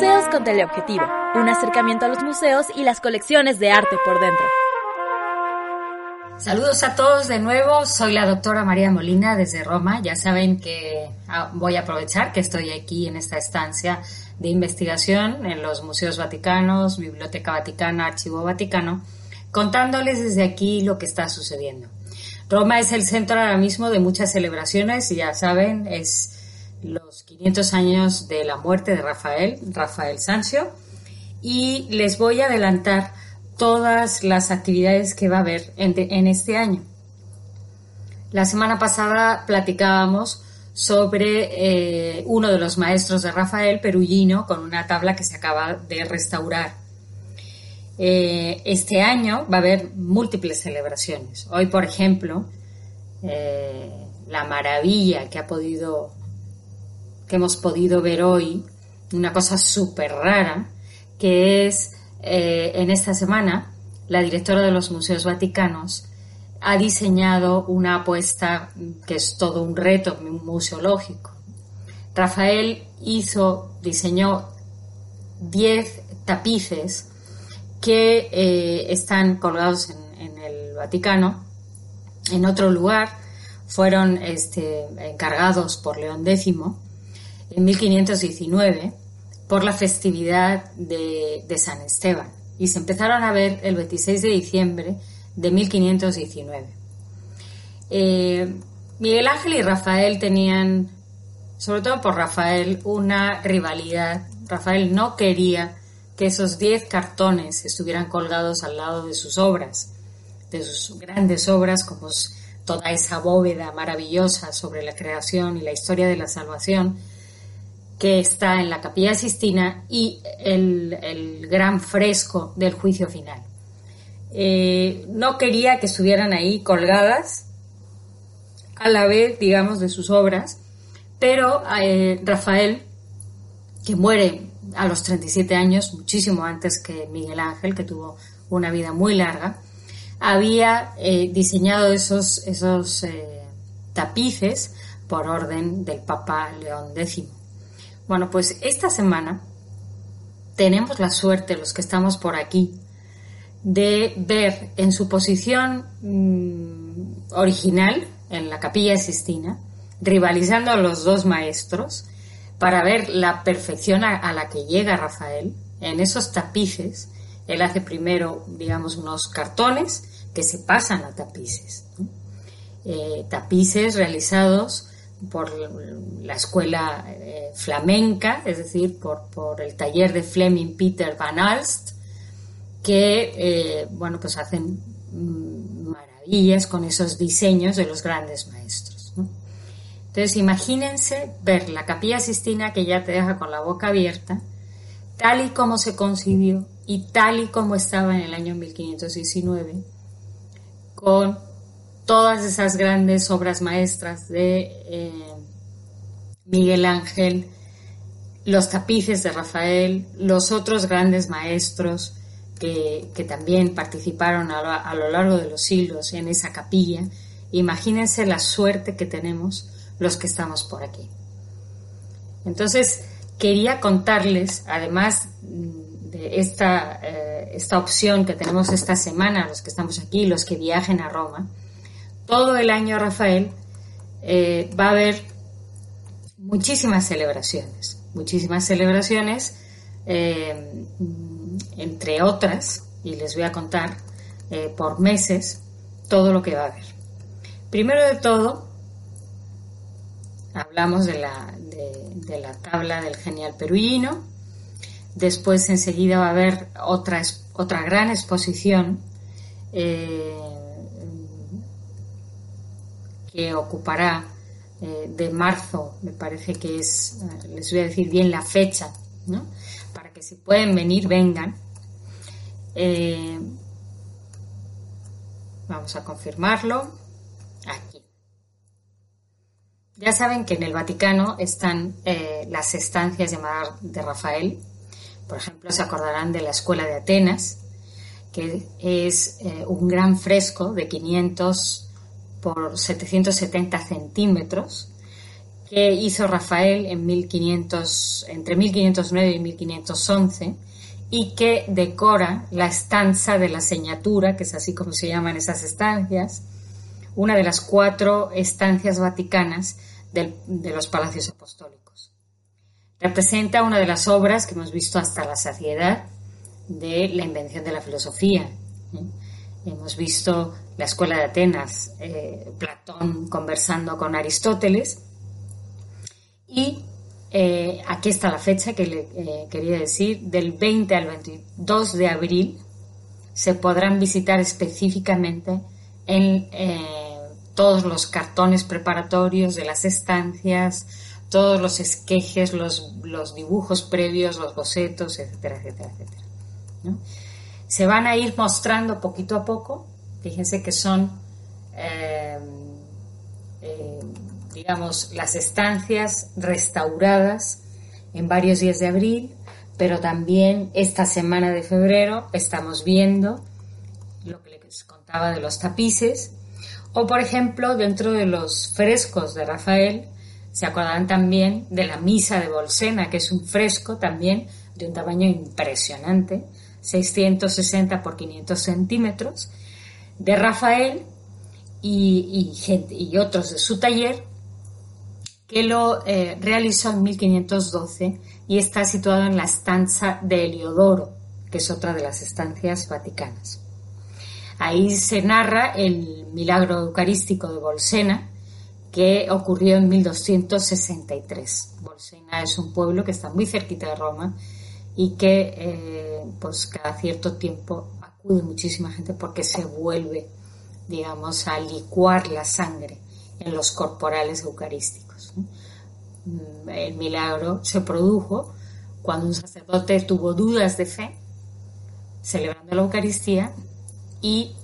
Museos con teleobjetivo. Un acercamiento a los museos y las colecciones de arte por dentro. Saludos a todos de nuevo, soy la doctora María Molina desde Roma. Ya saben que ah, voy a aprovechar que estoy aquí en esta estancia de investigación en los Museos Vaticanos, Biblioteca Vaticana, Archivo Vaticano, contándoles desde aquí lo que está sucediendo. Roma es el centro ahora mismo de muchas celebraciones, ya saben, es los 500 años de la muerte de Rafael, Rafael Sancio, y les voy a adelantar todas las actividades que va a haber en, este año. La semana pasada platicábamos sobre eh, uno de los maestros de Rafael, Perugino, con una tabla que se acaba de restaurar. Eh, este año va a haber múltiples celebraciones. Hoy, por ejemplo, eh, la maravilla que ha podido, que hemos podido ver hoy, una cosa súper rara, que es eh, en esta semana, la directora de los Museos Vaticanos ha diseñado una apuesta que es todo un reto museológico. Rafael hizo, diseñó 10 tapices que eh, están colgados en, el Vaticano. En otro lugar fueron este, encargados por León X en 1519 por la festividad de, San Esteban y se empezaron a ver el 26 de diciembre de 1519. Eh, Miguel Ángel y Rafael tenían, sobre todo por Rafael, una rivalidad. Rafael no quería que esos 10 cartones estuvieran colgados al lado de sus obras, de sus grandes obras como toda esa bóveda maravillosa sobre la creación y la historia de la salvación, que está en la Capilla Sistina y el, gran fresco del juicio final. Eh, no quería que estuvieran ahí colgadas a la vez, digamos, de sus obras, pero eh, Rafael, que muere a los 37 años, muchísimo antes que Miguel Ángel, que tuvo una vida muy larga, había eh, diseñado esos, esos tapices por orden del Papa León X. Bueno, pues esta semana tenemos la suerte, los que estamos por aquí, de ver en su posición mm, original, en la capilla Sistina, rivalizando a los dos maestros, para ver la perfección a, la que llega Rafael en esos tapices. Él hace primero, digamos, unos cartones que se pasan a tapices. Eh, tapices realizados por la escuela eh, flamenca, es decir, por, el taller de Fleming Peter Van Alst, que, eh, bueno, pues hacen mm, maravillas con esos diseños de los grandes maestros. Entonces, imagínense ver la capilla Sistina que ya te deja con la boca abierta, tal y como se concibió y tal y como estaba en el año 1519, con todas esas grandes obras maestras de eh, Miguel Ángel, los tapices de Rafael, los otros grandes maestros que, también participaron a lo, largo de los siglos en esa capilla. Imagínense la suerte que tenemos los que estamos por aquí. Entonces, quería contarles, además de esta, eh, esta opción que tenemos esta semana, los que estamos aquí, los que viajen a Roma, todo el año Rafael eh, va a haber muchísimas celebraciones, muchísimas celebraciones, eh, entre otras, y les voy a contar eh, por meses todo lo que va a haber. Primero de todo, hablamos de la, de, la tabla del genial perugino, después enseguida va a haber otra, otra gran exposición que ocupará eh, de marzo, me parece que es, eh, les voy a decir bien la fecha, ¿no? para que si pueden venir, vengan. Eh, vamos a confirmarlo. Aquí. Ya saben que en el Vaticano están las estancias llamadas de Rafael. Por ejemplo, se acordarán de la Escuela de Atenas, que es un gran fresco de 500 por 770 centímetros que hizo Rafael en 1500, entre 1509 y 1511 y que decora la estanza de la señatura, que es así como se llaman esas estancias, una de las cuatro estancias vaticanas de los palacios apostólicos. Representa una de las obras que hemos visto hasta la saciedad de la invención de la filosofía. ¿eh? Hemos visto la escuela de Atenas, eh, Platón conversando con Aristóteles. Y eh, aquí está la fecha que le eh, quería decir, del 20 al 22 de abril se podrán visitar específicamente en todos los cartones preparatorios de las estancias, todos los esquejes, los, los dibujos previos, los bocetos, etcétera, etcétera, etcétera. Se van a ir mostrando poquito a poco Fíjense que son, eh, eh, digamos, las estancias restauradas en varios días de abril, pero también esta semana de febrero estamos viendo lo que les contaba de los tapices, o por ejemplo, dentro de los frescos de Rafael, se acordarán también de la Misa de Bolsena, que es un fresco también de un tamaño impresionante, 660 por 500 centímetros, de Rafael y, gente, y otros de su taller, que lo eh, realizó en 1512 y está situado en la estancia de Heliodoro, que es otra de las estancias vaticanas. Ahí se narra el milagro eucarístico de Bolsena, que ocurrió en 1263. Bolsena es un pueblo que está muy cerquita de Roma y que eh, pues cada cierto tiempo muchísima gente porque se vuelve, digamos, a licuar la sangre en los corporales eucarísticos. Mm, el milagro se produjo cuando un sacerdote tuvo dudas de fe, celebrando la Eucaristía, y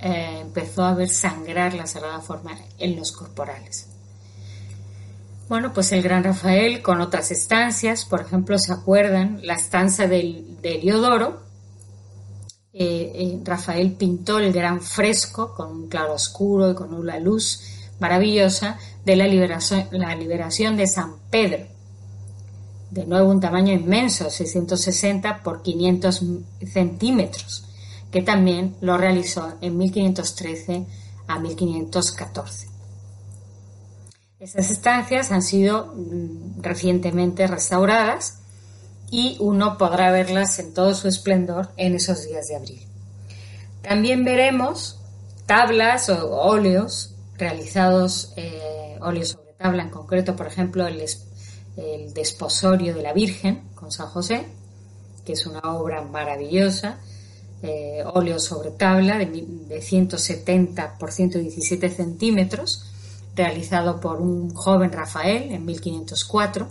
eh, empezó a ver sangrar la Sagrada Forma en los corporales. Bueno, pues el gran Rafael con otras estancias, por ejemplo, ¿se acuerdan? La estancia del, de Heliodoro, eh, eh, Rafael pintó el gran fresco con un claro oscuro y con una luz maravillosa de la liberación, de San Pedro. De nuevo un tamaño inmenso, 660 por 500 centímetros, que también lo realizó en 1513 a 1514. Esas estancias han sido mm, recientemente restauradas y uno podrá verlas en todo su esplendor en esos días de abril. También veremos tablas o óleos realizados, eh, óleos sobre tabla en concreto, por ejemplo, el, desposorio de la Virgen con San José, que es una obra maravillosa, eh, óleo sobre tabla de, de 170 por 117 centímetros, realizado por un joven Rafael en 1504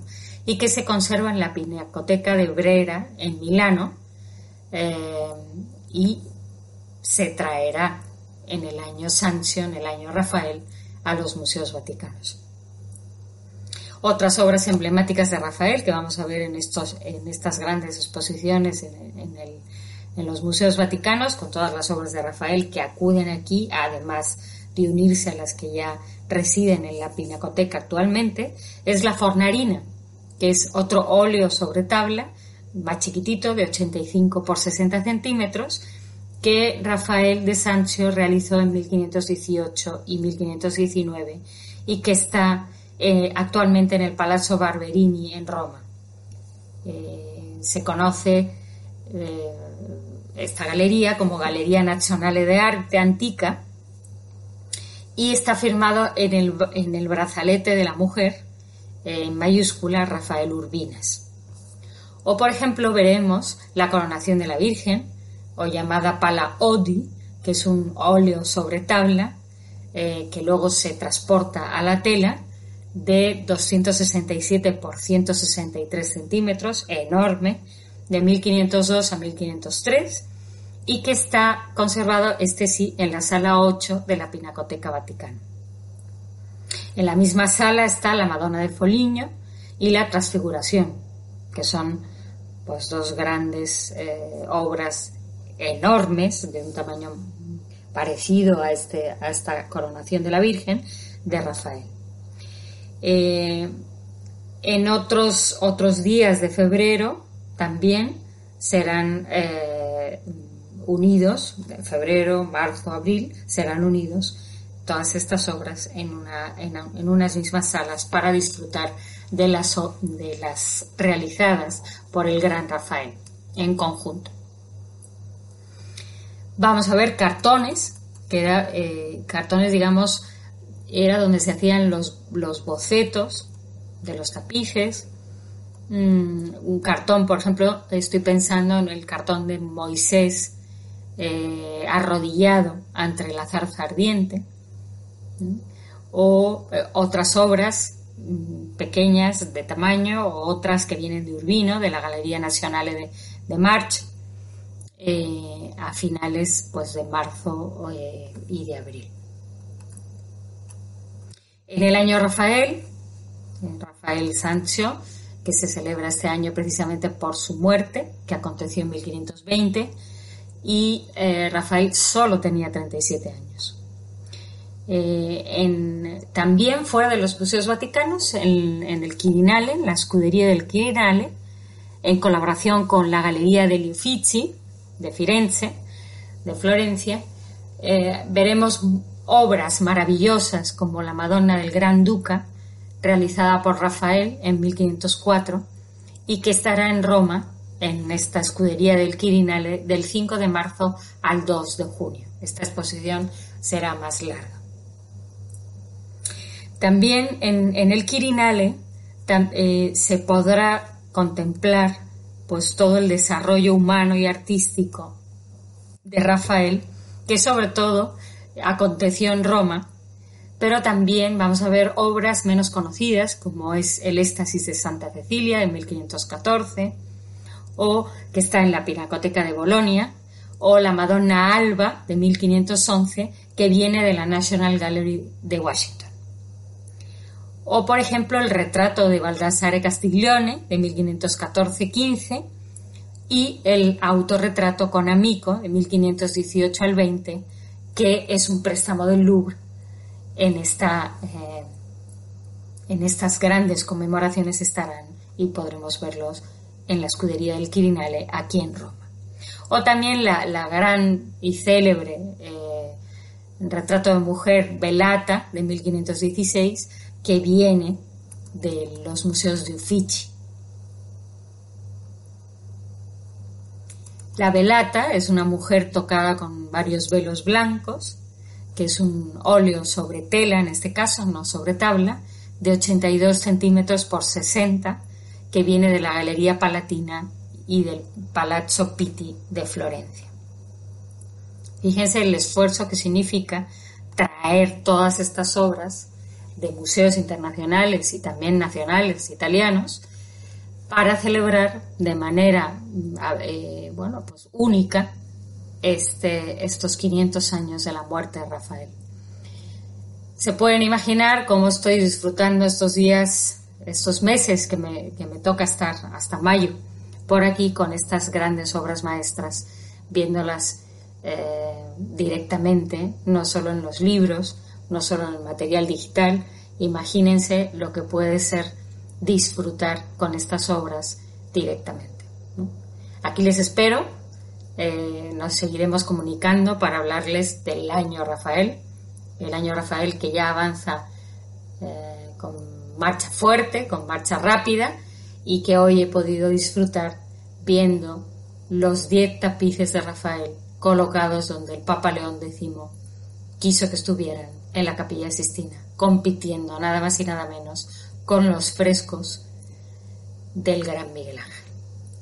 y que se conserva en la Pinacoteca de Brera, en Milano, eh, y se traerá en el año Sancio, en el año Rafael, a los museos vaticanos. Otras obras emblemáticas de Rafael que vamos a ver en, estos, en estas grandes exposiciones en, en los museos vaticanos, con todas las obras de Rafael que acuden aquí, además de unirse a las que ya residen en la Pinacoteca actualmente, es la Fornarina, que es otro óleo sobre tabla, más chiquitito, de 85 por 60 centímetros, que Rafael de Sancho realizó en 1518 y 1519 y que está eh, actualmente en el Palazzo Barberini en Roma. Eh, se conoce eh, esta galería como Galería Nazionale de Arte Antica y está firmado en el, en el brazalete de la mujer en mayúscula Rafael Urbinas. O por ejemplo veremos la coronación de la Virgen, o llamada pala odi, que es un óleo sobre tabla, eh, que luego se transporta a la tela de 267 por 163 centímetros, enorme, de 1502 a 1503, y que está conservado, este sí, en la sala 8 de la Pinacoteca Vaticana. En la misma sala está la Madonna de Foligno y la Transfiguración, que son pues dos grandes eh, obras enormes de un tamaño parecido a, este, a esta coronación de la Virgen de Rafael. Eh, en otros, otros días de febrero también serán eh, unidos, de febrero, marzo, abril, serán unidos todas estas obras en, una, en, unas mismas salas para disfrutar de las, de las realizadas por el gran Rafael en conjunto. Vamos a ver cartones, que era eh, cartones, digamos, era donde se hacían los, bocetos de los tapices. Mm, un cartón, por ejemplo, estoy pensando en el cartón de Moisés eh, arrodillado ante la zarza ardiente. O eh, otras obras mm, pequeñas de tamaño o otras que vienen de Urbino, de la Galería Nacional de, March, eh, a finales pues, de marzo y de abril. En el año Rafael, Rafael Sancho, que se celebra este año precisamente por su muerte, que aconteció en 1520, y eh, Rafael solo tenía 37 años. Eh, también fuera de los museos vaticanos, en, el Quirinale, en la escudería del Quirinale, en colaboración con la Galería degli Uffizi de Firenze, de Florencia, eh, veremos obras maravillosas como la Madonna del Gran Duca, realizada por Rafael en 1504, y que estará en Roma, en esta escudería del Quirinale, del 5 de marzo al 2 de junio. Esta exposición será más larga. También en, el Quirinale eh, se podrá contemplar pues todo el desarrollo humano y artístico de Rafael, que sobre todo aconteció en Roma, pero también vamos a ver obras menos conocidas, como es el Éxtasis de Santa Cecilia de 1514, o que está en la Pinacoteca de Bolonia, o la Madonna Alba de 1511, que viene de la National Gallery de Washington. O, por ejemplo, el retrato de Baldassare Castiglione de 1514-15 y el autorretrato con Amico de 1518 al 20 que es un préstamo del Louvre en, esta, eh, en estas grandes conmemoraciones estarán y podremos verlos en la escudería del Quirinale aquí en Roma. O también la, gran y célebre eh, retrato de mujer Velata de 1516 que viene de los museos de Uffizi La velata es una mujer tocada con varios velos blancos, que es un óleo sobre tela, en este caso, no sobre tabla, de 82 centímetros por 60, que viene de la Galería Palatina y del Palazzo Pitti de Florencia. Fíjense el esfuerzo que significa traer todas estas obras de museos internacionales y también nacionales italianos para celebrar de manera eh, bueno, pues única este, estos 500 años de la muerte de Rafael. Se pueden imaginar cómo estoy disfrutando estos días, estos meses que me, que me toca estar hasta mayo por aquí con estas grandes obras maestras, viéndolas eh, directamente, no solo en los libros, no solo en el material digital. Imagínense lo que puede ser disfrutar con estas obras directamente. Aquí les espero, eh, nos seguiremos comunicando para hablarles del año Rafael, el año Rafael que ya avanza eh, con marcha fuerte, con marcha rápida y que hoy he podido disfrutar viendo los 10 tapices de Rafael colocados donde el Papa León X quiso que estuvieran en la capilla Sistina, compitiendo nada más y nada menos con los frescos del gran Miguel Ángel.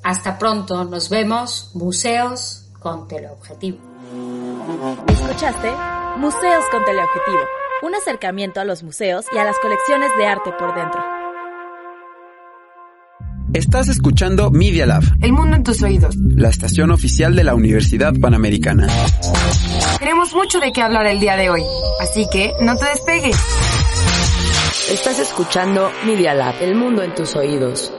Hasta pronto, nos vemos, museos con teleobjetivo. Escuchaste Museos con teleobjetivo un acercamiento a los museos y a las colecciones de arte por dentro. Estás escuchando Media Lab, El mundo en tus oídos. la estación oficial de la Universidad Panamericana. Tenemos mucho de qué hablar el día de hoy, así que no te despegues. Estás escuchando Media Lab, el mundo en tus oídos.